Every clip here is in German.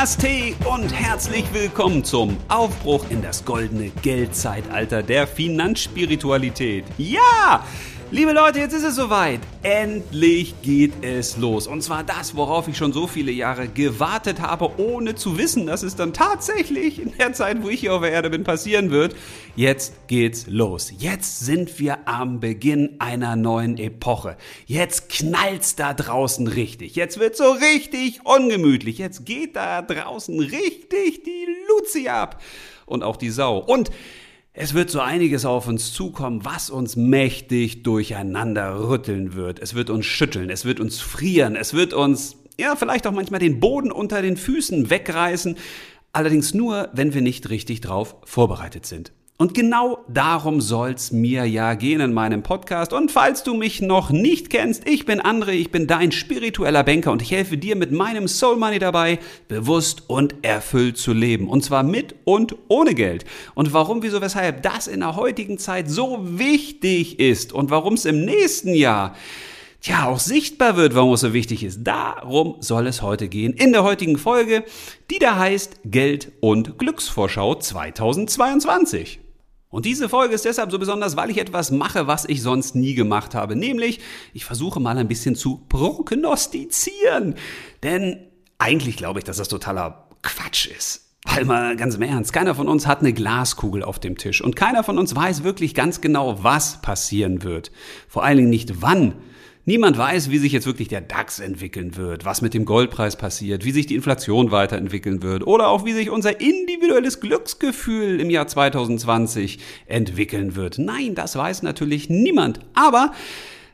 Namaste und herzlich willkommen zum Aufbruch in das goldene Geldzeitalter der Finanzspiritualität. Ja! Liebe Leute, jetzt ist es soweit. Endlich geht es los. Und zwar das, worauf ich schon so viele Jahre gewartet habe, ohne zu wissen, dass es dann tatsächlich in der Zeit, wo ich hier auf der Erde bin, passieren wird. Jetzt geht's los. Jetzt sind wir am Beginn einer neuen Epoche. Jetzt knallt's da draußen richtig. Jetzt wird so richtig ungemütlich. Jetzt geht da draußen richtig die Luzi ab. Und auch die Sau. Und es wird so einiges auf uns zukommen, was uns mächtig durcheinander rütteln wird. Es wird uns schütteln, es wird uns frieren, es wird uns, ja, vielleicht auch manchmal den Boden unter den Füßen wegreißen. Allerdings nur, wenn wir nicht richtig drauf vorbereitet sind. Und genau darum soll's mir ja gehen in meinem Podcast. Und falls du mich noch nicht kennst, ich bin André, ich bin dein spiritueller Banker und ich helfe dir mit meinem Soul Money dabei, bewusst und erfüllt zu leben. Und zwar mit und ohne Geld. Und warum, wieso, weshalb das in der heutigen Zeit so wichtig ist und warum es im nächsten Jahr Tja, auch sichtbar wird, warum es so wichtig ist. Darum soll es heute gehen in der heutigen Folge, die da heißt Geld und Glücksvorschau 2022. Und diese Folge ist deshalb so besonders, weil ich etwas mache, was ich sonst nie gemacht habe. Nämlich, ich versuche mal ein bisschen zu prognostizieren. Denn eigentlich glaube ich, dass das totaler Quatsch ist. Weil mal ganz im Ernst, keiner von uns hat eine Glaskugel auf dem Tisch und keiner von uns weiß wirklich ganz genau, was passieren wird. Vor allen Dingen nicht wann Niemand weiß, wie sich jetzt wirklich der DAX entwickeln wird, was mit dem Goldpreis passiert, wie sich die Inflation weiterentwickeln wird oder auch wie sich unser individuelles Glücksgefühl im Jahr 2020 entwickeln wird. Nein, das weiß natürlich niemand. Aber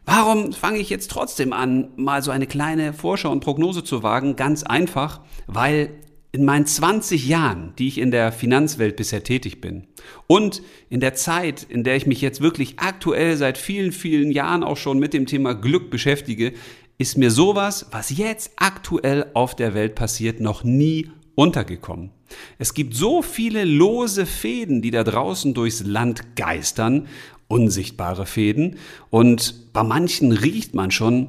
Warum fange ich jetzt trotzdem an, mal so eine kleine Vorschau und Prognose zu wagen? Ganz einfach, weil in meinen 20 Jahren, die ich in der Finanzwelt bisher tätig bin und in der Zeit, in der ich mich jetzt wirklich aktuell seit vielen, vielen Jahren auch schon mit dem Thema Glück beschäftige, ist mir sowas, was jetzt aktuell auf der Welt passiert, noch nie untergekommen. Es gibt so viele lose Fäden, die da draußen durchs Land geistern, unsichtbare Fäden, und bei manchen riecht man schon,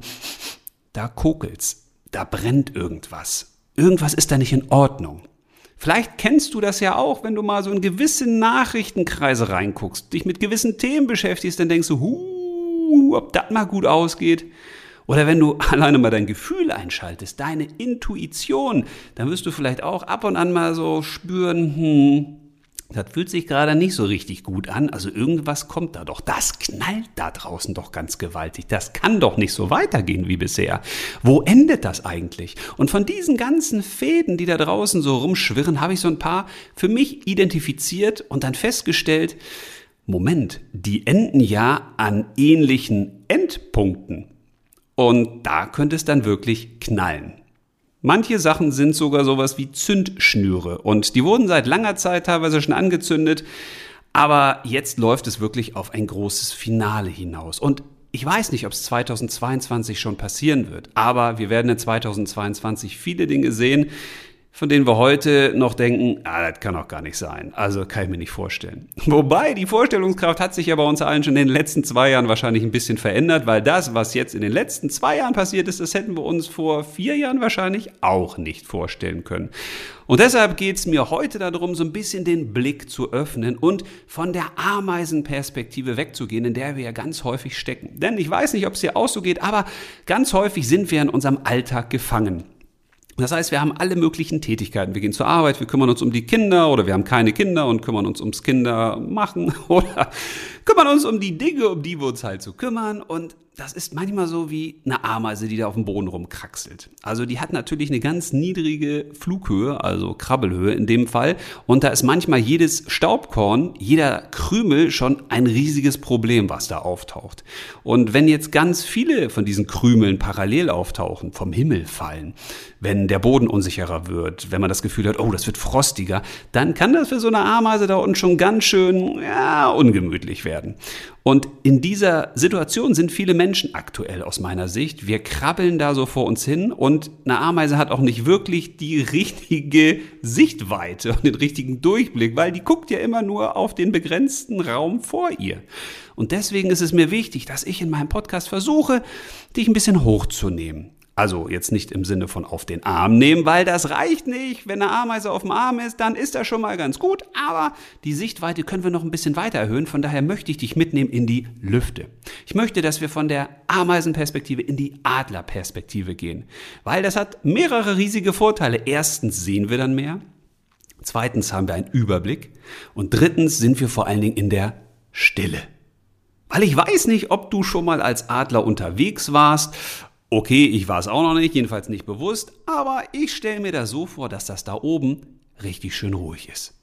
da kokelt's, da brennt irgendwas irgendwas ist da nicht in Ordnung. Vielleicht kennst du das ja auch, wenn du mal so in gewisse Nachrichtenkreise reinguckst, dich mit gewissen Themen beschäftigst, dann denkst du, huh, ob das mal gut ausgeht. Oder wenn du alleine mal dein Gefühl einschaltest, deine Intuition, dann wirst du vielleicht auch ab und an mal so spüren, hm, das fühlt sich gerade nicht so richtig gut an. Also irgendwas kommt da doch. Das knallt da draußen doch ganz gewaltig. Das kann doch nicht so weitergehen wie bisher. Wo endet das eigentlich? Und von diesen ganzen Fäden, die da draußen so rumschwirren, habe ich so ein paar für mich identifiziert und dann festgestellt, Moment, die enden ja an ähnlichen Endpunkten. Und da könnte es dann wirklich knallen. Manche Sachen sind sogar sowas wie Zündschnüre. Und die wurden seit langer Zeit teilweise schon angezündet, aber jetzt läuft es wirklich auf ein großes Finale hinaus. Und ich weiß nicht, ob es 2022 schon passieren wird, aber wir werden in 2022 viele Dinge sehen, von denen wir heute noch denken, ah, das kann doch gar nicht sein. Also kann ich mir nicht vorstellen. Wobei, die Vorstellungskraft hat sich ja bei uns allen schon in den letzten zwei Jahren wahrscheinlich ein bisschen verändert, weil das, was jetzt in den letzten zwei Jahren passiert ist, das hätten wir uns vor vier Jahren wahrscheinlich auch nicht vorstellen können. Und deshalb geht es mir heute darum, so ein bisschen den Blick zu öffnen und von der Ameisenperspektive wegzugehen, in der wir ja ganz häufig stecken. Denn ich weiß nicht, ob es dir auch so geht, aber ganz häufig sind wir in unserem Alltag gefangen. Das heißt, wir haben alle möglichen Tätigkeiten. Wir gehen zur Arbeit, wir kümmern uns um die Kinder oder wir haben keine Kinder und kümmern uns ums Kindermachen oder kümmern uns um die Dinge, um die wir uns halt so kümmern. Und das ist manchmal so wie eine Ameise, die da auf dem Boden rumkraxelt. Also die hat natürlich eine ganz niedrige Flughöhe, also Krabbelhöhe in dem Fall. Und da ist manchmal jedes Staubkorn, jeder Krümel schon ein riesiges Problem, was da auftaucht. Und wenn jetzt ganz viele von diesen Krümeln parallel auftauchen, vom Himmel fallen, wenn der Boden unsicherer wird, wenn man das Gefühl hat, oh, das wird frostiger, dann kann das für so eine Ameise da unten schon ganz schön ja, ungemütlich werden. Und in dieser Situation sind viele Menschen aktuell aus meiner Sicht. Wir krabbeln da so vor uns hin und eine Ameise hat auch nicht wirklich die richtige Sichtweite und den richtigen Durchblick, weil die guckt ja immer nur auf den begrenzten Raum vor ihr. Und deswegen ist es mir wichtig, dass ich in meinem Podcast versuche, dich ein bisschen hochzunehmen Also jetzt nicht im Sinne von auf den Arm nehmen, weil das reicht nicht. Wenn eine Ameise auf dem Arm ist, dann ist das schon mal ganz gut. Aber die Sichtweite können wir noch ein bisschen weiter erhöhen. Von daher möchte ich dich mitnehmen in die Lüfte. Ich möchte, dass wir von der Ameisenperspektive in die Adlerperspektive gehen. Weil das hat mehrere riesige Vorteile. Erstens sehen wir dann mehr. Zweitens haben wir einen Überblick. Und drittens sind wir vor allen Dingen in der Stille. Weil ich weiß nicht, ob du schon mal als Adler unterwegs warst Okay, ich war es auch noch nicht, jedenfalls nicht bewusst, aber ich stelle mir das so vor, dass das da oben richtig schön ruhig ist.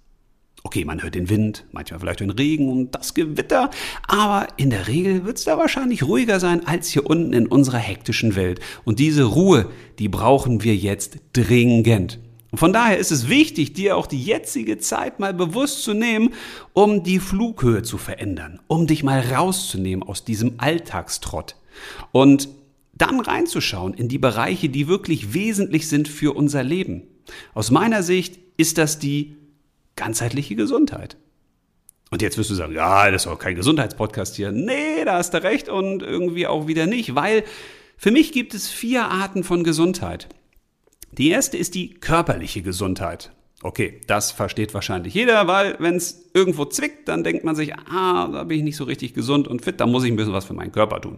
Okay, man hört den Wind, manchmal vielleicht den Regen und das Gewitter, aber in der Regel wird es da wahrscheinlich ruhiger sein als hier unten in unserer hektischen Welt. Und diese Ruhe, die brauchen wir jetzt dringend. Und von daher ist es wichtig, dir auch die jetzige Zeit mal bewusst zu nehmen, um die Flughöhe zu verändern, um dich mal rauszunehmen aus diesem Alltagstrott. Und dann reinzuschauen in die Bereiche, die wirklich wesentlich sind für unser Leben. Aus meiner Sicht ist das die ganzheitliche Gesundheit. Und jetzt wirst du sagen, ja, das ist auch kein Gesundheitspodcast hier. Nee, da hast du recht und irgendwie auch wieder nicht, weil für mich gibt es vier Arten von Gesundheit. Die erste ist die körperliche Gesundheit. Okay, das versteht wahrscheinlich jeder, weil wenn es irgendwo zwickt, dann denkt man sich, ah, da bin ich nicht so richtig gesund und fit, da muss ich ein bisschen was für meinen Körper tun.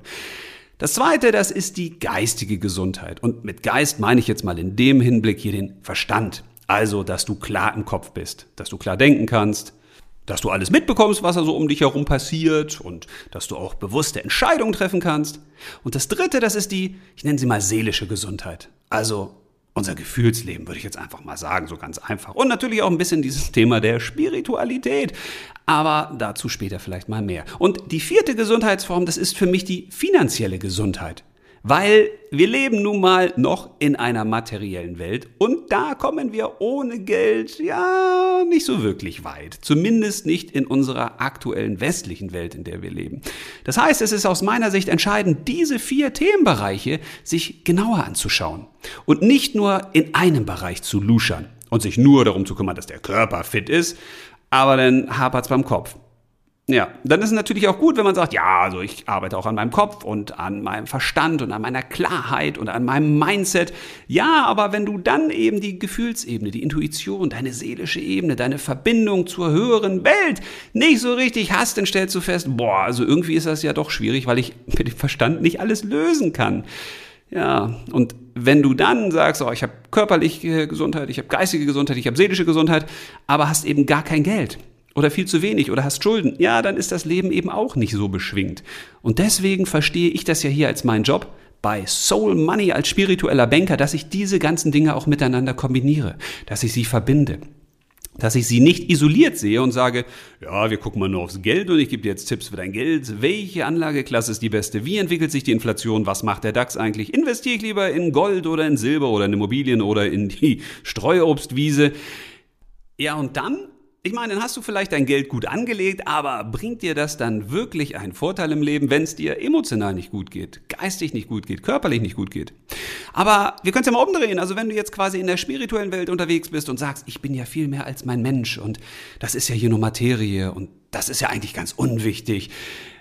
Das zweite, das ist die geistige Gesundheit. Und mit Geist meine ich jetzt mal in dem Hinblick hier den Verstand. Also, dass du klar im Kopf bist, dass du klar denken kannst, dass du alles mitbekommst, was da so um dich herum passiert und dass du auch bewusste Entscheidungen treffen kannst. Und das dritte, das ist die, ich nenne sie mal seelische Gesundheit. Also unser Gefühlsleben, würde ich jetzt einfach mal sagen, so ganz einfach. Und natürlich auch ein bisschen dieses Thema der Spiritualität. Aber dazu später vielleicht mal mehr. Und die vierte Gesundheitsform, das ist für mich die finanzielle Gesundheit. Weil wir leben nun mal noch in einer materiellen Welt und da kommen wir ohne Geld ja nicht so wirklich weit. Zumindest nicht in unserer aktuellen westlichen Welt, in der wir leben. Das heißt, es ist aus meiner Sicht entscheidend, diese vier Themenbereiche sich genauer anzuschauen und nicht nur in einem Bereich zu luschern und sich nur darum zu kümmern, dass der Körper fit ist, aber dann hapert es beim Kopf. Ja, dann ist es natürlich auch gut, wenn man sagt, ja, also ich arbeite auch an meinem Kopf und an meinem Verstand und an meiner Klarheit und an meinem Mindset. Ja, aber wenn du dann eben die Gefühlsebene, die Intuition, deine seelische Ebene, deine Verbindung zur höheren Welt nicht so richtig hast, dann stellst du fest, boah, also irgendwie ist das ja doch schwierig, weil ich mit dem Verstand nicht alles lösen kann. Ja, und wenn du dann sagst, oh, ich habe körperliche Gesundheit, ich habe geistige Gesundheit, ich habe seelische Gesundheit, aber hast eben gar kein Geld, oder viel zu wenig oder hast Schulden, ja, dann ist das Leben eben auch nicht so beschwingt. Und deswegen verstehe ich das ja hier als meinen Job bei Soul Money als spiritueller Banker, dass ich diese ganzen Dinge auch miteinander kombiniere, dass ich sie verbinde. Dass ich sie nicht isoliert sehe und sage, ja, wir gucken mal nur aufs Geld und ich gebe dir jetzt Tipps für dein Geld. Welche Anlageklasse ist die beste? Wie entwickelt sich die Inflation? Was macht der DAX eigentlich? Investiere ich lieber in Gold oder in Silber oder in Immobilien oder in die Streuobstwiese? Ja, und dann ich meine, dann hast du vielleicht dein Geld gut angelegt, aber bringt dir das dann wirklich einen Vorteil im Leben, wenn es dir emotional nicht gut geht, geistig nicht gut geht, körperlich nicht gut geht? Aber wir können es ja mal umdrehen. Also wenn du jetzt quasi in der spirituellen Welt unterwegs bist und sagst, ich bin ja viel mehr als mein Mensch und das ist ja hier nur Materie und das ist ja eigentlich ganz unwichtig.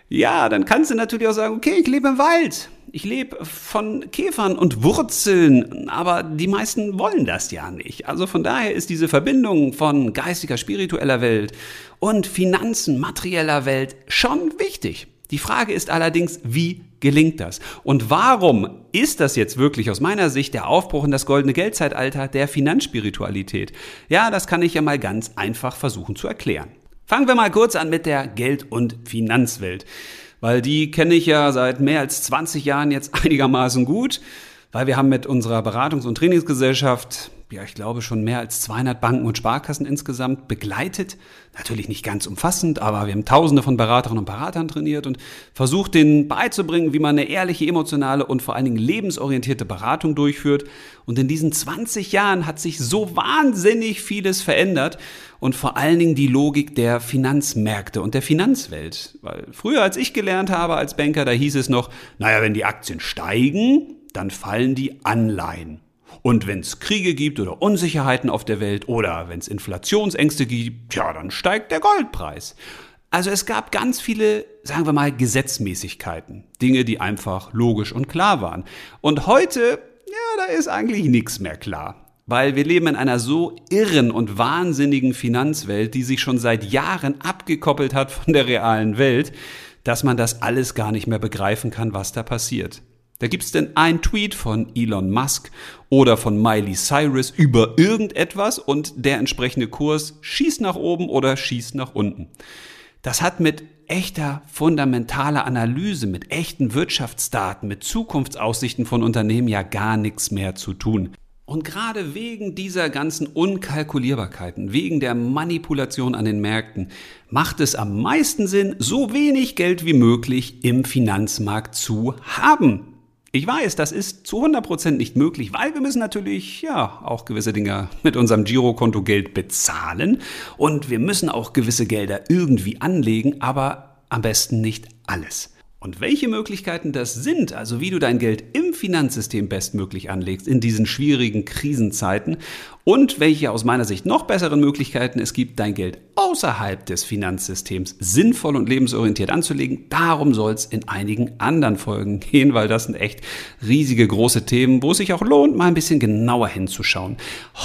Ja, dann kannst du natürlich auch sagen, okay, ich lebe im Wald ich lebe von Käfern und Wurzeln, aber die meisten wollen das ja nicht. Also von daher ist diese Verbindung von geistiger, spiritueller Welt und Finanzen, materieller Welt schon wichtig. Die Frage ist allerdings, wie gelingt das? Und warum ist das jetzt wirklich aus meiner Sicht der Aufbruch in das goldene Geldzeitalter der Finanzspiritualität? Ja, das kann ich ja mal ganz einfach versuchen zu erklären. Fangen wir mal kurz an mit der Geld- und Finanzwelt weil die kenne ich ja seit mehr als 20 Jahren jetzt einigermaßen gut, weil wir haben mit unserer Beratungs- und Trainingsgesellschaft ja, ich glaube, schon mehr als 200 Banken und Sparkassen insgesamt begleitet. Natürlich nicht ganz umfassend, aber wir haben tausende von Beraterinnen und Beratern trainiert und versucht, denen beizubringen, wie man eine ehrliche, emotionale und vor allen Dingen lebensorientierte Beratung durchführt. Und in diesen 20 Jahren hat sich so wahnsinnig vieles verändert und vor allen Dingen die Logik der Finanzmärkte und der Finanzwelt. Weil früher, als ich gelernt habe als Banker, da hieß es noch, naja, wenn die Aktien steigen, dann fallen die Anleihen. Und wenn es Kriege gibt oder Unsicherheiten auf der Welt oder wenn es Inflationsängste gibt, ja, dann steigt der Goldpreis. Also es gab ganz viele, sagen wir mal, Gesetzmäßigkeiten. Dinge, die einfach logisch und klar waren. Und heute ist eigentlich nichts mehr klar. Weil wir leben in einer so irren und wahnsinnigen Finanzwelt, die sich schon seit Jahren abgekoppelt hat von der realen Welt, dass man das alles gar nicht mehr begreifen kann, was da passiert. Da gibt's denn ein Tweet von Elon Musk oder von Miley Cyrus über irgendetwas und der entsprechende Kurs schießt nach oben oder schießt nach unten. Das hat mit echter fundamentaler Analyse, mit echten Wirtschaftsdaten, mit Zukunftsaussichten von Unternehmen ja gar nichts mehr zu tun. Und gerade wegen dieser ganzen Unkalkulierbarkeiten, wegen der Manipulation an den Märkten, macht es am meisten Sinn, so wenig Geld wie möglich im Finanzmarkt zu haben. Ich weiß, das ist zu 100% nicht möglich, weil wir müssen natürlich ja auch gewisse Dinge mit unserem Girokonto Geld bezahlen und wir müssen auch gewisse Gelder irgendwie anlegen, aber am besten nicht alles. Und welche Möglichkeiten das sind, also wie du dein Geld im Finanzsystem bestmöglich anlegst in diesen schwierigen Krisenzeiten und welche aus meiner Sicht noch besseren Möglichkeiten es gibt, dein Geld außerhalb des Finanzsystems sinnvoll und lebensorientiert anzulegen, darum soll es in einigen anderen Folgen gehen, weil das sind echt riesige große Themen, wo es sich auch lohnt, mal ein bisschen genauer hinzuschauen.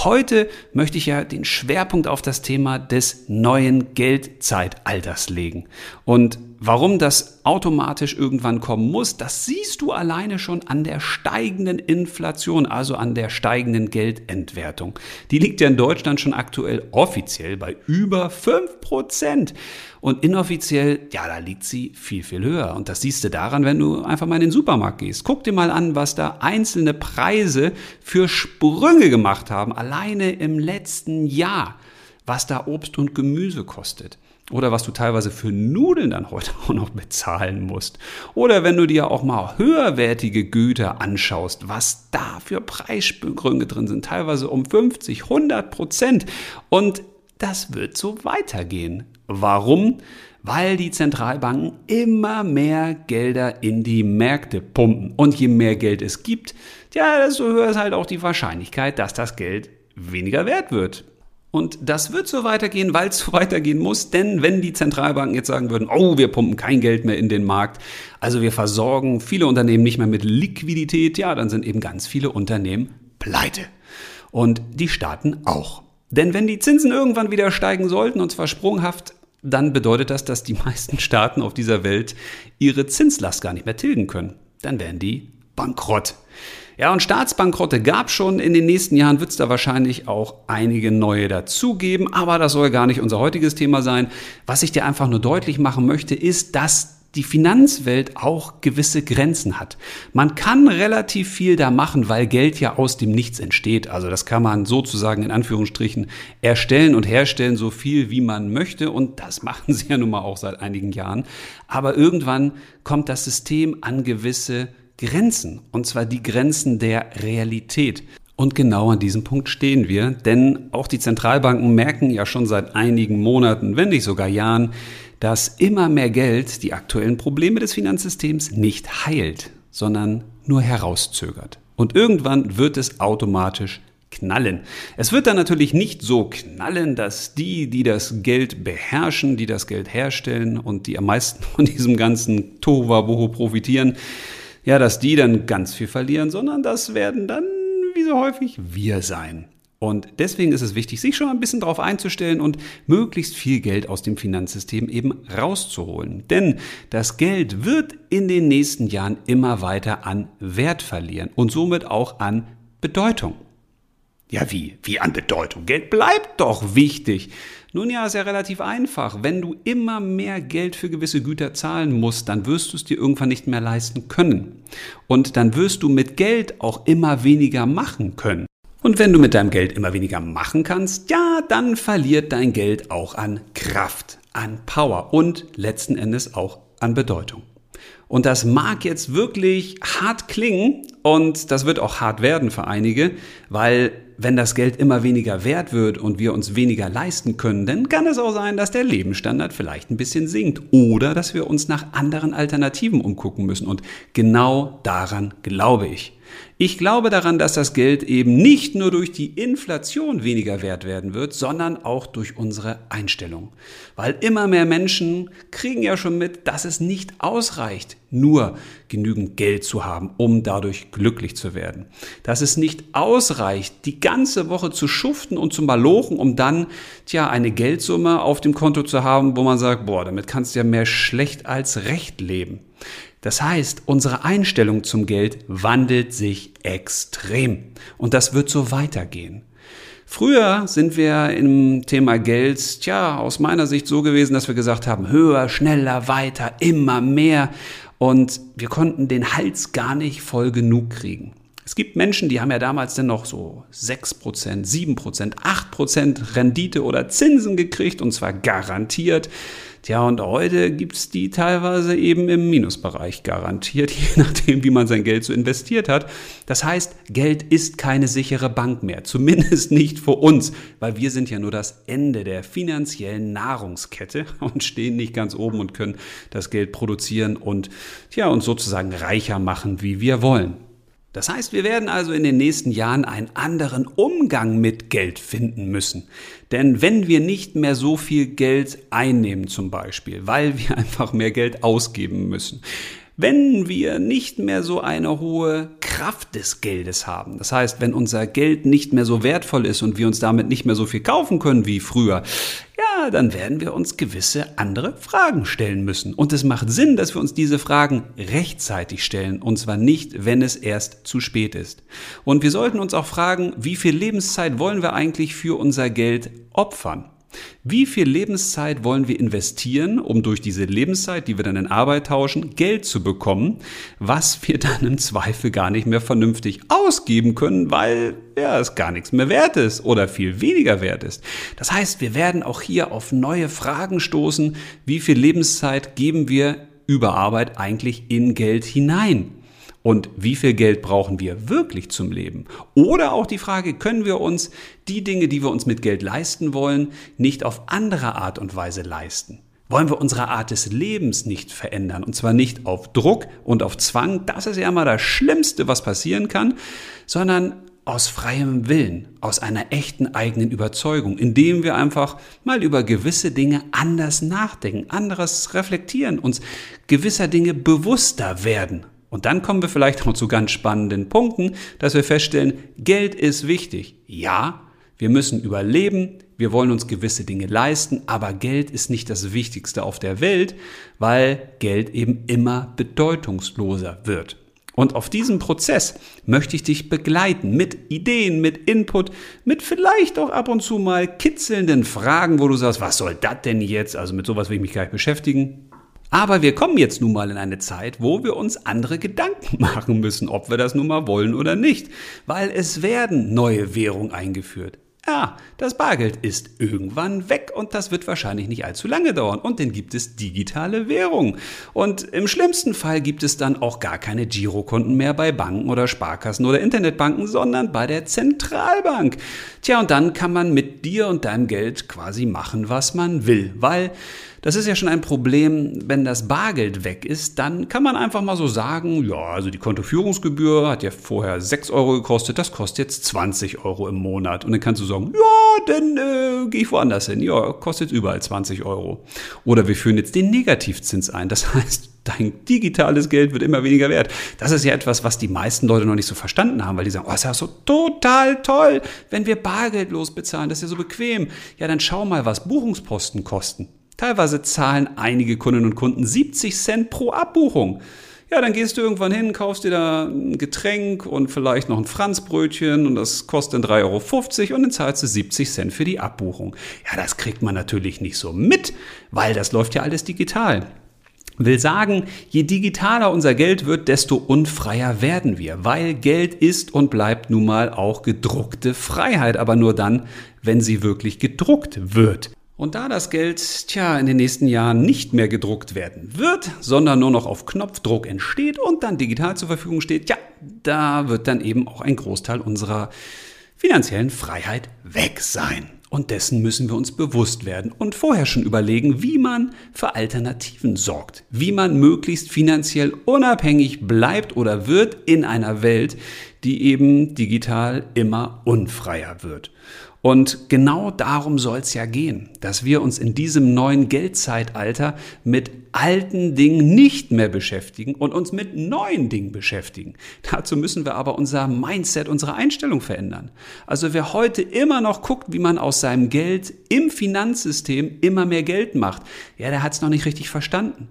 Heute möchte ich ja den Schwerpunkt auf das Thema des neuen Geldzeitalters legen. Und Warum das automatisch irgendwann kommen muss, das siehst du alleine schon an der steigenden Inflation, also an der steigenden Geldentwertung. Die liegt ja in Deutschland schon aktuell offiziell bei über 5%. Und inoffiziell, ja, da liegt sie viel, viel höher. Und das siehst du daran, wenn du einfach mal in den Supermarkt gehst. Guck dir mal an, was da einzelne Preise für Sprünge gemacht haben, alleine im letzten Jahr, was da Obst und Gemüse kostet. Oder was du teilweise für Nudeln dann heute auch noch bezahlen musst. Oder wenn du dir auch mal höherwertige Güter anschaust, was da für Preissprünge drin sind, teilweise um 50, 100 Prozent. Und das wird so weitergehen. Warum? Weil die Zentralbanken immer mehr Gelder in die Märkte pumpen. Und je mehr Geld es gibt, ja, desto höher ist halt auch die Wahrscheinlichkeit, dass das Geld weniger wert wird. Und das wird so weitergehen, weil es so weitergehen muss. Denn wenn die Zentralbanken jetzt sagen würden, oh, wir pumpen kein Geld mehr in den Markt, also wir versorgen viele Unternehmen nicht mehr mit Liquidität, ja, dann sind eben ganz viele Unternehmen pleite. Und die Staaten auch. Denn wenn die Zinsen irgendwann wieder steigen sollten, und zwar sprunghaft, dann bedeutet das, dass die meisten Staaten auf dieser Welt ihre Zinslast gar nicht mehr tilgen können. Dann werden die bankrott. Ja, und Staatsbankrotte gab schon. In den nächsten Jahren wird es da wahrscheinlich auch einige neue dazugeben. Aber das soll gar nicht unser heutiges Thema sein. Was ich dir einfach nur deutlich machen möchte, ist, dass die Finanzwelt auch gewisse Grenzen hat. Man kann relativ viel da machen, weil Geld ja aus dem Nichts entsteht. Also das kann man sozusagen in Anführungsstrichen erstellen und herstellen, so viel wie man möchte. Und das machen sie ja nun mal auch seit einigen Jahren. Aber irgendwann kommt das System an gewisse Grenzen, und zwar die Grenzen der Realität. Und genau an diesem Punkt stehen wir, denn auch die Zentralbanken merken ja schon seit einigen Monaten, wenn nicht sogar Jahren, dass immer mehr Geld die aktuellen Probleme des Finanzsystems nicht heilt, sondern nur herauszögert. Und irgendwann wird es automatisch knallen. Es wird dann natürlich nicht so knallen, dass die, die das Geld beherrschen, die das Geld herstellen und die am meisten von diesem ganzen Tohuwabohu profitieren, ja, dass die dann ganz viel verlieren, sondern das werden dann, wie so häufig, wir sein. Und deswegen ist es wichtig, sich schon ein bisschen darauf einzustellen und möglichst viel Geld aus dem Finanzsystem eben rauszuholen. Denn das Geld wird in den nächsten Jahren immer weiter an Wert verlieren und somit auch an Bedeutung. Ja, wie? Wie an Bedeutung? Geld bleibt doch wichtig. Nun ja, ist ja relativ einfach. Wenn du immer mehr Geld für gewisse Güter zahlen musst, dann wirst du es dir irgendwann nicht mehr leisten können. Und dann wirst du mit Geld auch immer weniger machen können. Und wenn du mit deinem Geld immer weniger machen kannst, ja, dann verliert dein Geld auch an Kraft, an Power und letzten Endes auch an Bedeutung. Und das mag jetzt wirklich hart klingen und das wird auch hart werden für einige, weil wenn das Geld immer weniger wert wird und wir uns weniger leisten können, dann kann es auch sein, dass der Lebensstandard vielleicht ein bisschen sinkt oder dass wir uns nach anderen Alternativen umgucken müssen. Und genau daran glaube ich. Ich glaube daran, dass das Geld eben nicht nur durch die Inflation weniger wert werden wird, sondern auch durch unsere Einstellung. Weil immer mehr Menschen kriegen ja schon mit, dass es nicht ausreicht, nur genügend Geld zu haben, um dadurch glücklich zu werden. Dass es nicht ausreicht, die ganze Woche zu schuften und zu malochen, um dann, tja, eine Geldsumme auf dem Konto zu haben, wo man sagt, boah, damit kannst du ja mehr schlecht als recht leben. Das heißt, unsere Einstellung zum Geld wandelt sich extrem. Und das wird so weitergehen. Früher sind wir im Thema Geld, tja, aus meiner Sicht so gewesen, dass wir gesagt haben, höher, schneller, weiter, immer mehr. Und wir konnten den Hals gar nicht voll genug kriegen. Es gibt Menschen, die haben ja damals dann noch so 6%, 7%, 8% Rendite oder Zinsen gekriegt und zwar garantiert. Tja, und heute gibt's die teilweise eben im Minusbereich garantiert, je nachdem, wie man sein Geld so investiert hat. Das heißt, Geld ist keine sichere Bank mehr, zumindest nicht für uns, weil wir sind ja nur das Ende der finanziellen Nahrungskette und stehen nicht ganz oben und können das Geld produzieren und tja, uns sozusagen reicher machen, wie wir wollen. Das heißt, wir werden also in den nächsten Jahren einen anderen Umgang mit Geld finden müssen. Denn wenn wir nicht mehr so viel Geld einnehmen zum Beispiel, weil wir einfach mehr Geld ausgeben müssen, wenn wir nicht mehr so eine hohe Kraft des Geldes haben. Das heißt, wenn unser Geld nicht mehr so wertvoll ist und wir uns damit nicht mehr so viel kaufen können wie früher, ja, dann werden wir uns gewisse andere Fragen stellen müssen. Und es macht Sinn, dass wir uns diese Fragen rechtzeitig stellen. Und zwar nicht, wenn es erst zu spät ist. Und wir sollten uns auch fragen, wie viel Lebenszeit wollen wir eigentlich für unser Geld opfern? Wie viel Lebenszeit wollen wir investieren, um durch diese Lebenszeit, die wir dann in Arbeit tauschen, Geld zu bekommen, was wir dann im Zweifel gar nicht mehr vernünftig ausgeben können, weil ja, es gar nichts mehr wert ist oder viel weniger wert ist. Das heißt, wir werden auch hier auf neue Fragen stoßen, wie viel Lebenszeit geben wir über Arbeit eigentlich in Geld hinein? Und wie viel Geld brauchen wir wirklich zum Leben? Oder auch die Frage, können wir uns die Dinge, die wir uns mit Geld leisten wollen, nicht auf andere Art und Weise leisten? Wollen wir unsere Art des Lebens nicht verändern? Und zwar nicht auf Druck und auf Zwang, das ist ja immer das Schlimmste, was passieren kann, sondern aus freiem Willen, aus einer echten eigenen Überzeugung, indem wir einfach mal über gewisse Dinge anders nachdenken, anderes reflektieren, uns gewisser Dinge bewusster werden und dann kommen wir vielleicht noch zu ganz spannenden Punkten, dass wir feststellen, Geld ist wichtig. Ja, wir müssen überleben, wir wollen uns gewisse Dinge leisten, aber Geld ist nicht das Wichtigste auf der Welt, weil Geld eben immer bedeutungsloser wird. Und auf diesem Prozess möchte ich dich begleiten mit Ideen, mit Input, mit vielleicht auch ab und zu mal kitzelnden Fragen, wo du sagst, was soll das denn jetzt? Also mit sowas will ich mich gleich beschäftigen. Aber wir kommen jetzt nun mal in eine Zeit, wo wir uns andere Gedanken machen müssen, ob wir das nun mal wollen oder nicht. Weil es werden neue Währungen eingeführt. Ja, das Bargeld ist irgendwann weg und das wird wahrscheinlich nicht allzu lange dauern. Und dann gibt es digitale Währungen. Und im schlimmsten Fall gibt es dann auch gar keine Girokonten mehr bei Banken oder Sparkassen oder Internetbanken, sondern bei der Zentralbank. Tja, und dann kann man mit dir und deinem Geld quasi machen, was man will. Weil das ist ja schon ein Problem, wenn das Bargeld weg ist, dann kann man einfach mal so sagen, ja, also die Kontoführungsgebühr hat ja vorher 6 Euro gekostet, das kostet jetzt 20 Euro im Monat. Und dann kannst du sagen, ja, dann äh, gehe ich woanders hin. Ja, kostet überall 20 Euro. Oder wir führen jetzt den Negativzins ein. Das heißt, dein digitales Geld wird immer weniger wert. Das ist ja etwas, was die meisten Leute noch nicht so verstanden haben, weil die sagen, oh, ist ja so total toll, wenn wir bargeldlos bezahlen, das ist ja so bequem. Ja, dann schau mal, was Buchungsposten kosten. Teilweise zahlen einige Kundinnen und Kunden 70 Cent pro Abbuchung. Ja, dann gehst du irgendwann hin, kaufst dir da ein Getränk und vielleicht noch ein Franzbrötchen und das kostet dann 3,50 Euro und dann zahlst du 70 Cent für die Abbuchung. Ja, das kriegt man natürlich nicht so mit, weil das läuft ja alles digital. Will sagen, je digitaler unser Geld wird, desto unfreier werden wir, weil Geld ist und bleibt nun mal auch gedruckte Freiheit, aber nur dann, wenn sie wirklich gedruckt wird. Und da das Geld, tja, in den nächsten Jahren nicht mehr gedruckt werden wird, sondern nur noch auf Knopfdruck entsteht und dann digital zur Verfügung steht, ja, da wird dann eben auch ein Großteil unserer finanziellen Freiheit weg sein. Und dessen müssen wir uns bewusst werden und vorher schon überlegen, wie man für Alternativen sorgt, wie man möglichst finanziell unabhängig bleibt oder wird in einer Welt, die eben digital immer unfreier wird. Und genau darum soll es ja gehen, dass wir uns in diesem neuen Geldzeitalter mit alten Dingen nicht mehr beschäftigen und uns mit neuen Dingen beschäftigen. Dazu müssen wir aber unser Mindset, unsere Einstellung verändern. Also wer heute immer noch guckt, wie man aus seinem Geld im Finanzsystem immer mehr Geld macht, ja, der hat es noch nicht richtig verstanden.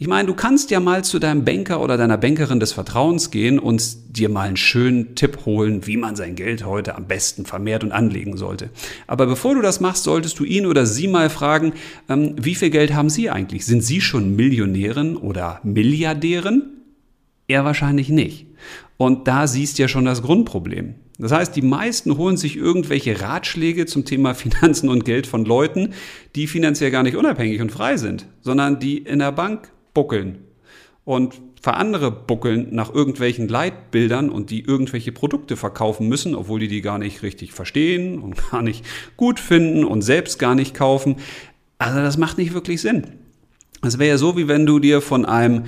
Ich meine, du kannst ja mal zu deinem Banker oder deiner Bankerin des Vertrauens gehen und dir mal einen schönen Tipp holen, wie man sein Geld heute am besten vermehrt und anlegen sollte. Aber bevor du das machst, solltest du ihn oder sie mal fragen, ähm, wie viel Geld haben sie eigentlich? Sind sie schon Millionären oder Milliardären? Eher wahrscheinlich nicht. Und da siehst du ja schon das Grundproblem. Das heißt, die meisten holen sich irgendwelche Ratschläge zum Thema Finanzen und Geld von Leuten, die finanziell gar nicht unabhängig und frei sind, sondern die in der Bank buckeln und für andere buckeln nach irgendwelchen Leitbildern und die irgendwelche Produkte verkaufen müssen, obwohl die die gar nicht richtig verstehen und gar nicht gut finden und selbst gar nicht kaufen. Also das macht nicht wirklich Sinn. Es wäre ja so, wie wenn du dir von einem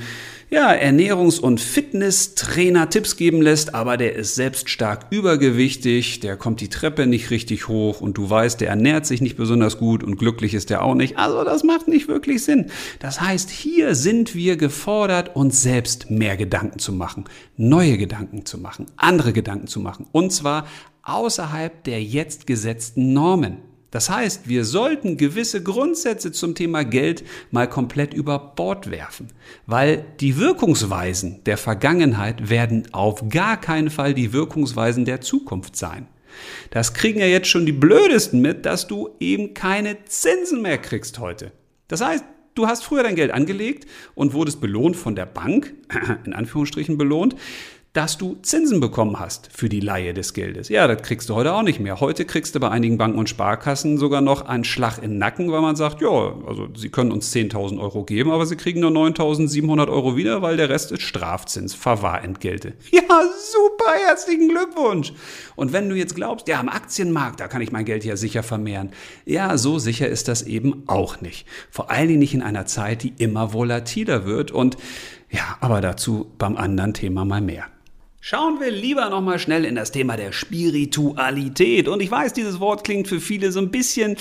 ja, Ernährungs- und Fitnesstrainer Tipps geben lässt, aber der ist selbst stark übergewichtig, der kommt die Treppe nicht richtig hoch und du weißt, der ernährt sich nicht besonders gut und glücklich ist der auch nicht. Also das macht nicht wirklich Sinn. Das heißt, hier sind wir gefordert, uns selbst mehr Gedanken zu machen, neue Gedanken zu machen, andere Gedanken zu machen und zwar außerhalb der jetzt gesetzten Normen. Das heißt, wir sollten gewisse Grundsätze zum Thema Geld mal komplett über Bord werfen, weil die Wirkungsweisen der Vergangenheit werden auf gar keinen Fall die Wirkungsweisen der Zukunft sein. Das kriegen ja jetzt schon die Blödesten mit, dass du eben keine Zinsen mehr kriegst heute. Das heißt, du hast früher dein Geld angelegt und wurdest belohnt von der Bank, in Anführungsstrichen belohnt dass du Zinsen bekommen hast für die Leihe des Geldes. Ja, das kriegst du heute auch nicht mehr. Heute kriegst du bei einigen Banken und Sparkassen sogar noch einen Schlag in den Nacken, weil man sagt, ja, also sie können uns 10.000 Euro geben, aber sie kriegen nur 9.700 Euro wieder, weil der Rest ist Strafzins, Verwahrentgelte. Ja, super, herzlichen Glückwunsch. Und wenn du jetzt glaubst, ja, am Aktienmarkt, da kann ich mein Geld ja sicher vermehren. Ja, so sicher ist das eben auch nicht. Vor allen Dingen nicht in einer Zeit, die immer volatiler wird und ja, aber dazu beim anderen Thema mal mehr. Schauen wir lieber nochmal schnell in das Thema der Spiritualität. Und ich weiß, dieses Wort klingt für viele so ein bisschen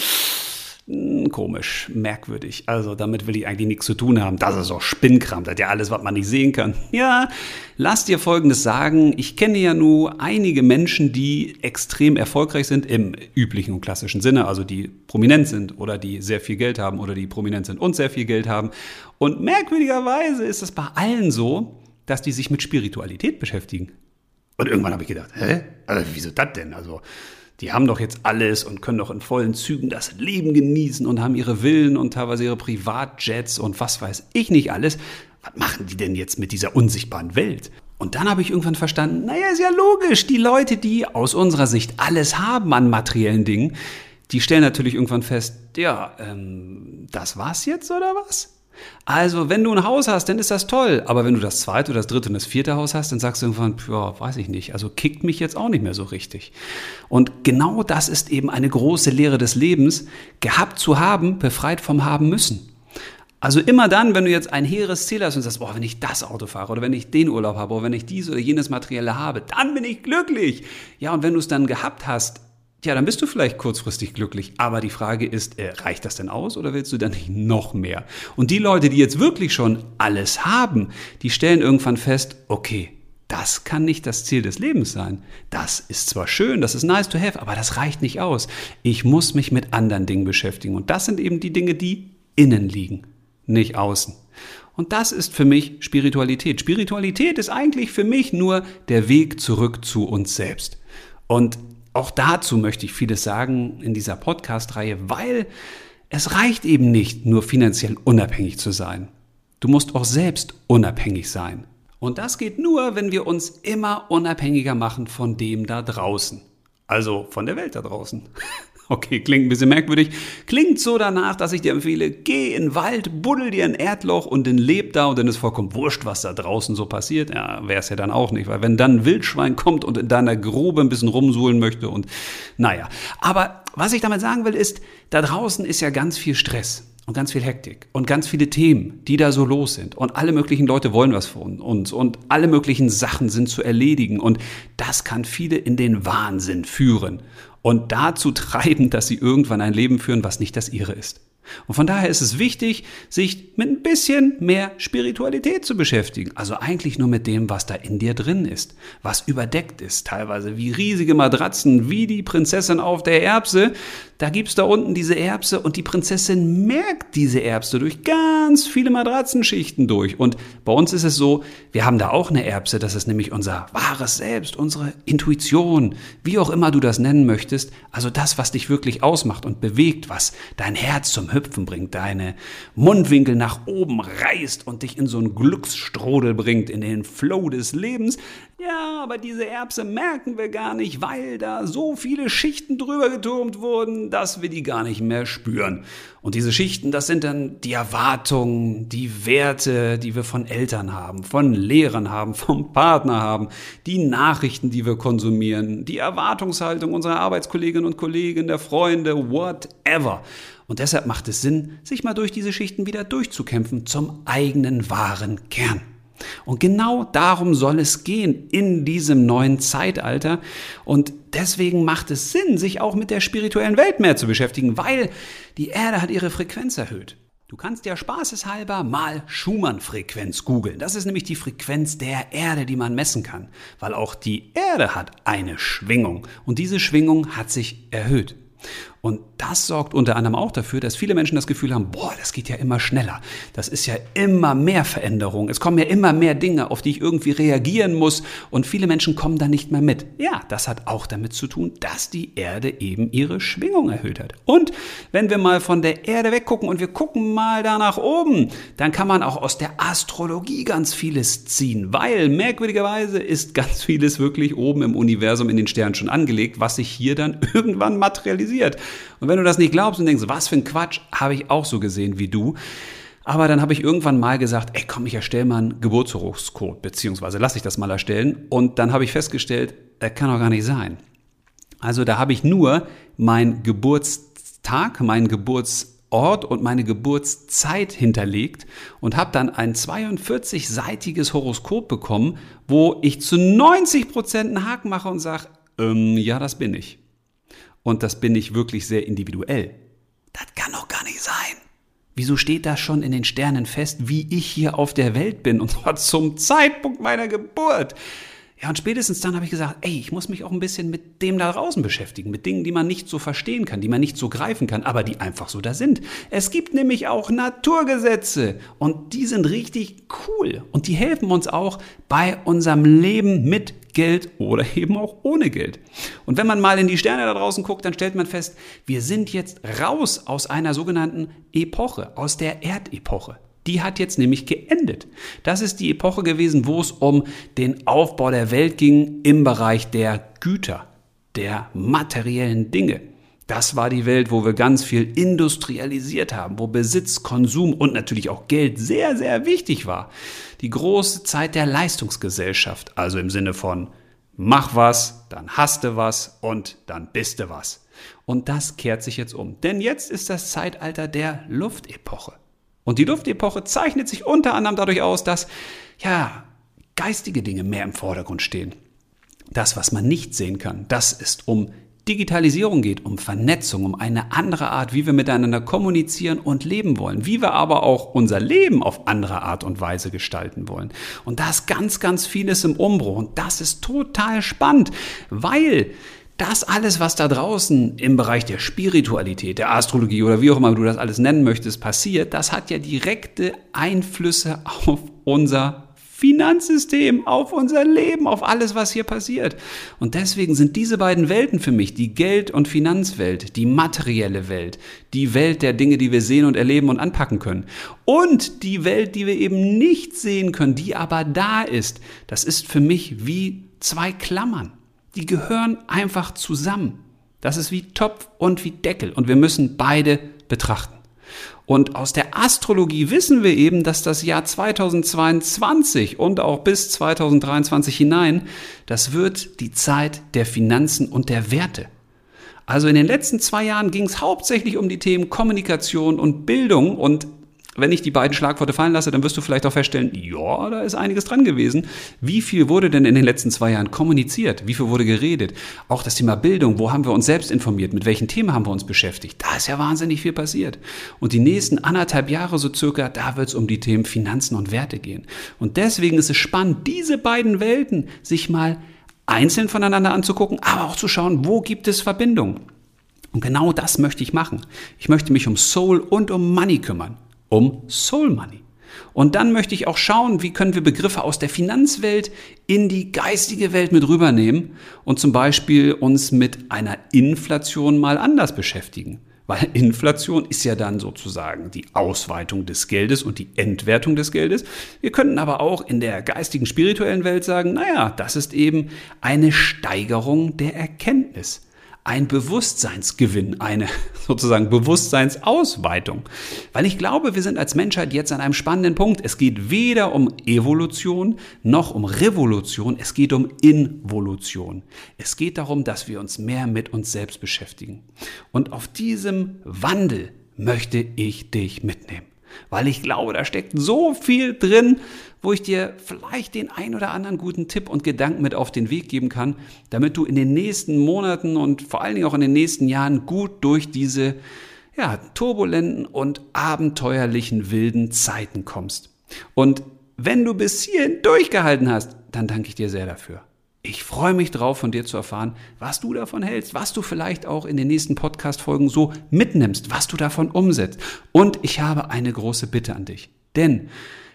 hm, komisch, merkwürdig. Also damit will ich eigentlich nichts zu tun haben. Das ist auch Spinnkram, das ist ja alles, was man nicht sehen kann. Ja, lass dir Folgendes sagen. Ich kenne ja nur einige Menschen, die extrem erfolgreich sind im üblichen und klassischen Sinne, also die prominent sind oder die sehr viel Geld haben oder die prominent sind und sehr viel Geld haben. Und merkwürdigerweise ist es bei allen so, dass die sich mit Spiritualität beschäftigen. Und irgendwann habe ich gedacht, hä? Also, wieso das denn? Also, die haben doch jetzt alles und können doch in vollen Zügen das Leben genießen und haben ihre Villen und teilweise ihre Privatjets und was weiß ich nicht alles. Was machen die denn jetzt mit dieser unsichtbaren Welt? Und dann habe ich irgendwann verstanden, naja, ist ja logisch, die Leute, die aus unserer Sicht alles haben an materiellen Dingen, die stellen natürlich irgendwann fest, ja, ähm, das war's jetzt oder was? Also, wenn du ein Haus hast, dann ist das toll. Aber wenn du das zweite das dritte und das vierte Haus hast, dann sagst du irgendwann, ja, weiß ich nicht. Also kickt mich jetzt auch nicht mehr so richtig. Und genau das ist eben eine große Lehre des Lebens, gehabt zu haben, befreit vom Haben müssen. Also immer dann, wenn du jetzt ein hehres Ziel hast und sagst, boah, wenn ich das Auto fahre oder wenn ich den Urlaub habe oder wenn ich dies oder jenes Materielle habe, dann bin ich glücklich. Ja, und wenn du es dann gehabt hast, Tja, dann bist du vielleicht kurzfristig glücklich. Aber die Frage ist, äh, reicht das denn aus oder willst du dann nicht noch mehr? Und die Leute, die jetzt wirklich schon alles haben, die stellen irgendwann fest, okay, das kann nicht das Ziel des Lebens sein. Das ist zwar schön, das ist nice to have, aber das reicht nicht aus. Ich muss mich mit anderen Dingen beschäftigen. Und das sind eben die Dinge, die innen liegen, nicht außen. Und das ist für mich Spiritualität. Spiritualität ist eigentlich für mich nur der Weg zurück zu uns selbst. Und auch dazu möchte ich vieles sagen in dieser Podcast-Reihe, weil es reicht eben nicht, nur finanziell unabhängig zu sein. Du musst auch selbst unabhängig sein. Und das geht nur, wenn wir uns immer unabhängiger machen von dem da draußen. Also von der Welt da draußen. Okay, klingt ein bisschen merkwürdig. Klingt so danach, dass ich dir empfehle, geh in den Wald, buddel dir ein Erdloch und dann leb da und dann ist vollkommen wurscht, was da draußen so passiert. Ja, wäre es ja dann auch nicht, weil wenn dann ein Wildschwein kommt und in deiner Grube ein bisschen rumsuhlen möchte und naja. Aber was ich damit sagen will, ist, da draußen ist ja ganz viel Stress und ganz viel Hektik und ganz viele Themen, die da so los sind. Und alle möglichen Leute wollen was von uns und alle möglichen Sachen sind zu erledigen. Und das kann viele in den Wahnsinn führen und dazu treiben, dass sie irgendwann ein Leben führen, was nicht das ihre ist. Und von daher ist es wichtig, sich mit ein bisschen mehr Spiritualität zu beschäftigen. Also eigentlich nur mit dem, was da in dir drin ist, was überdeckt ist, teilweise wie riesige Matratzen, wie die Prinzessin auf der Erbse, da gibt's da unten diese Erbse und die Prinzessin merkt diese Erbse durch ganz viele Matratzenschichten durch. Und bei uns ist es so, wir haben da auch eine Erbse, das ist nämlich unser wahres Selbst, unsere Intuition, wie auch immer du das nennen möchtest. Also das, was dich wirklich ausmacht und bewegt, was dein Herz zum Hüpfen bringt, deine Mundwinkel nach oben reißt und dich in so einen Glücksstrudel bringt, in den Flow des Lebens. Ja, aber diese Erbse merken wir gar nicht, weil da so viele Schichten drüber geturmt wurden, dass wir die gar nicht mehr spüren. Und diese Schichten, das sind dann die Erwartungen, die Werte, die wir von Eltern haben, von Lehrern haben, vom Partner haben, die Nachrichten, die wir konsumieren, die Erwartungshaltung unserer Arbeitskolleginnen und Kollegen, der Freunde, whatever. Und deshalb macht es Sinn, sich mal durch diese Schichten wieder durchzukämpfen zum eigenen wahren Kern. Und genau darum soll es gehen in diesem neuen Zeitalter. Und deswegen macht es Sinn, sich auch mit der spirituellen Welt mehr zu beschäftigen, weil die Erde hat ihre Frequenz erhöht. Du kannst ja spaßeshalber mal Schumann-Frequenz googeln. Das ist nämlich die Frequenz der Erde, die man messen kann, weil auch die Erde hat eine Schwingung und diese Schwingung hat sich erhöht. Und das sorgt unter anderem auch dafür, dass viele Menschen das Gefühl haben, boah, das geht ja immer schneller. Das ist ja immer mehr Veränderung. Es kommen ja immer mehr Dinge, auf die ich irgendwie reagieren muss. Und viele Menschen kommen da nicht mehr mit. Ja, das hat auch damit zu tun, dass die Erde eben ihre Schwingung erhöht hat. Und wenn wir mal von der Erde weggucken und wir gucken mal da nach oben, dann kann man auch aus der Astrologie ganz vieles ziehen. Weil merkwürdigerweise ist ganz vieles wirklich oben im Universum in den Sternen schon angelegt, was sich hier dann irgendwann materialisiert. Und wenn du das nicht glaubst und denkst, was für ein Quatsch, habe ich auch so gesehen wie du. Aber dann habe ich irgendwann mal gesagt, ey komm, ich erstelle mal einen Geburtshoroskop, beziehungsweise lasse ich das mal erstellen. Und dann habe ich festgestellt, das kann doch gar nicht sein. Also da habe ich nur mein Geburtstag, meinen Geburtsort und meine Geburtszeit hinterlegt und habe dann ein 42-seitiges Horoskop bekommen, wo ich zu 90 Prozent einen Haken mache und sage, ähm, ja, das bin ich. Und das bin ich wirklich sehr individuell. Das kann doch gar nicht sein. Wieso steht das schon in den Sternen fest, wie ich hier auf der Welt bin und zwar zum Zeitpunkt meiner Geburt? Ja, und spätestens dann habe ich gesagt, ey, ich muss mich auch ein bisschen mit dem da draußen beschäftigen, mit Dingen, die man nicht so verstehen kann, die man nicht so greifen kann, aber die einfach so da sind. Es gibt nämlich auch Naturgesetze und die sind richtig cool und die helfen uns auch bei unserem Leben mit Geld oder eben auch ohne Geld. Und wenn man mal in die Sterne da draußen guckt, dann stellt man fest, wir sind jetzt raus aus einer sogenannten Epoche, aus der Erdepoche. Die hat jetzt nämlich geendet. Das ist die Epoche gewesen, wo es um den Aufbau der Welt ging im Bereich der Güter, der materiellen Dinge. Das war die Welt, wo wir ganz viel industrialisiert haben, wo Besitz, Konsum und natürlich auch Geld sehr, sehr wichtig war. Die große Zeit der Leistungsgesellschaft, also im Sinne von mach was, dann hast du was und dann bist du was. Und das kehrt sich jetzt um. Denn jetzt ist das Zeitalter der Luftepoche. Und die Luftepoche zeichnet sich unter anderem dadurch aus, dass, ja, geistige Dinge mehr im Vordergrund stehen. Das, was man nicht sehen kann, das ist um Digitalisierung geht, um Vernetzung, um eine andere Art, wie wir miteinander kommunizieren und leben wollen, wie wir aber auch unser Leben auf andere Art und Weise gestalten wollen. Und da ist ganz, ganz vieles im Umbruch und das ist total spannend, weil das alles, was da draußen im Bereich der Spiritualität, der Astrologie oder wie auch immer du das alles nennen möchtest, passiert, das hat ja direkte Einflüsse auf unser Finanzsystem, auf unser Leben, auf alles, was hier passiert. Und deswegen sind diese beiden Welten für mich, die Geld- und Finanzwelt, die materielle Welt, die Welt der Dinge, die wir sehen und erleben und anpacken können. Und die Welt, die wir eben nicht sehen können, die aber da ist, das ist für mich wie zwei Klammern die gehören einfach zusammen. Das ist wie Topf und wie Deckel und wir müssen beide betrachten. Und aus der Astrologie wissen wir eben, dass das Jahr 2022 und auch bis 2023 hinein, das wird die Zeit der Finanzen und der Werte. Also in den letzten zwei Jahren ging es hauptsächlich um die Themen Kommunikation und Bildung und wenn ich die beiden Schlagworte fallen lasse, dann wirst du vielleicht auch feststellen, ja, da ist einiges dran gewesen. Wie viel wurde denn in den letzten zwei Jahren kommuniziert? Wie viel wurde geredet? Auch das Thema Bildung, wo haben wir uns selbst informiert? Mit welchen Themen haben wir uns beschäftigt? Da ist ja wahnsinnig viel passiert. Und die nächsten anderthalb Jahre so circa, da wird es um die Themen Finanzen und Werte gehen. Und deswegen ist es spannend, diese beiden Welten sich mal einzeln voneinander anzugucken, aber auch zu schauen, wo gibt es Verbindungen. Und genau das möchte ich machen. Ich möchte mich um Soul und um Money kümmern um Soul Money. Und dann möchte ich auch schauen, wie können wir Begriffe aus der Finanzwelt in die geistige Welt mit rübernehmen und zum Beispiel uns mit einer Inflation mal anders beschäftigen. Weil Inflation ist ja dann sozusagen die Ausweitung des Geldes und die Entwertung des Geldes. Wir könnten aber auch in der geistigen, spirituellen Welt sagen, naja, das ist eben eine Steigerung der Erkenntnis ein Bewusstseinsgewinn, eine sozusagen Bewusstseinsausweitung. Weil ich glaube, wir sind als Menschheit jetzt an einem spannenden Punkt. Es geht weder um Evolution noch um Revolution, es geht um Involution. Es geht darum, dass wir uns mehr mit uns selbst beschäftigen. Und auf diesem Wandel möchte ich dich mitnehmen. Weil ich glaube, da steckt so viel drin, wo ich dir vielleicht den ein oder anderen guten Tipp und Gedanken mit auf den Weg geben kann, damit du in den nächsten Monaten und vor allen Dingen auch in den nächsten Jahren gut durch diese ja, turbulenten und abenteuerlichen wilden Zeiten kommst. Und wenn du bis hierhin durchgehalten hast, dann danke ich dir sehr dafür. Ich freue mich drauf, von dir zu erfahren, was du davon hältst, was du vielleicht auch in den nächsten Podcast-Folgen so mitnimmst, was du davon umsetzt. Und ich habe eine große Bitte an dich. Denn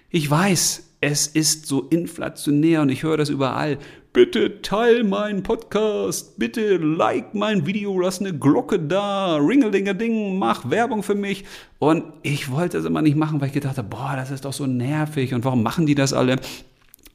ich weiß, es ist so inflationär und ich höre das überall. Bitte teil meinen Podcast, bitte like mein Video, lass eine Glocke da, ringeldinge-ding, mach Werbung für mich. Und ich wollte das immer nicht machen, weil ich gedacht habe, boah, das ist doch so nervig und warum machen die das alle?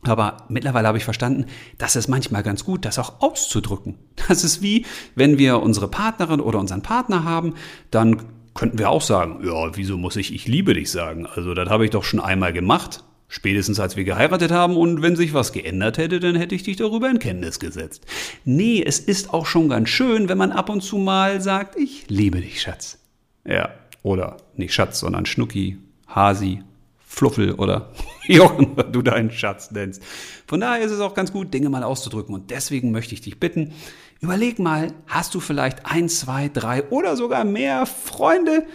Aber mittlerweile habe ich verstanden, dass es manchmal ganz gut, das auch auszudrücken. Das ist wie, wenn wir unsere Partnerin oder unseren Partner haben, dann könnten wir auch sagen, ja, wieso muss ich ich liebe dich sagen? Also das habe ich doch schon einmal gemacht, spätestens als wir geheiratet haben und wenn sich was geändert hätte, dann hätte ich dich darüber in Kenntnis gesetzt. Nee, es ist auch schon ganz schön, wenn man ab und zu mal sagt, ich liebe dich, Schatz. Ja, oder nicht Schatz, sondern Schnucki, Hasi, Fluffel oder auch immer du deinen Schatz nennst. Von daher ist es auch ganz gut, Dinge mal auszudrücken. Und deswegen möchte ich dich bitten, überleg mal, hast du vielleicht ein, zwei, drei oder sogar mehr Freunde,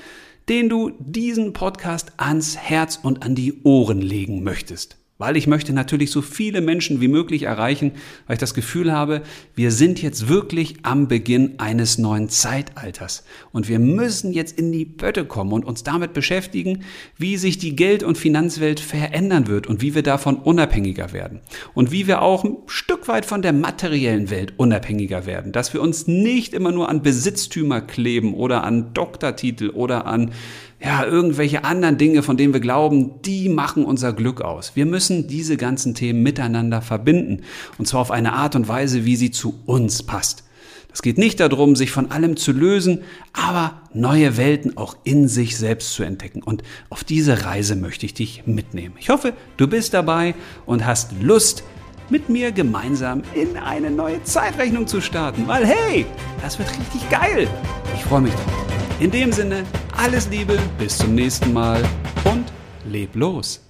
denen du diesen Podcast ans Herz und an die Ohren legen möchtest? Weil ich möchte natürlich so viele Menschen wie möglich erreichen, weil ich das Gefühl habe, wir sind jetzt wirklich am Beginn eines neuen Zeitalters. Und wir müssen jetzt in die Pötte kommen und uns damit beschäftigen, wie sich die Geld- und Finanzwelt verändern wird und wie wir davon unabhängiger werden. Und wie wir auch ein Stück weit von der materiellen Welt unabhängiger werden. Dass wir uns nicht immer nur an Besitztümer kleben oder an Doktortitel oder an ja, irgendwelche anderen Dinge, von denen wir glauben, die machen unser Glück aus. Wir müssen diese ganzen Themen miteinander verbinden. Und zwar auf eine Art und Weise, wie sie zu uns passt. Es geht nicht darum, sich von allem zu lösen, aber neue Welten auch in sich selbst zu entdecken. Und auf diese Reise möchte ich dich mitnehmen. Ich hoffe, du bist dabei und hast Lust, mit mir gemeinsam in eine neue Zeitrechnung zu starten. Weil hey, das wird richtig geil. Ich freue mich drauf. In dem Sinne, alles Liebe, bis zum nächsten Mal und leb los.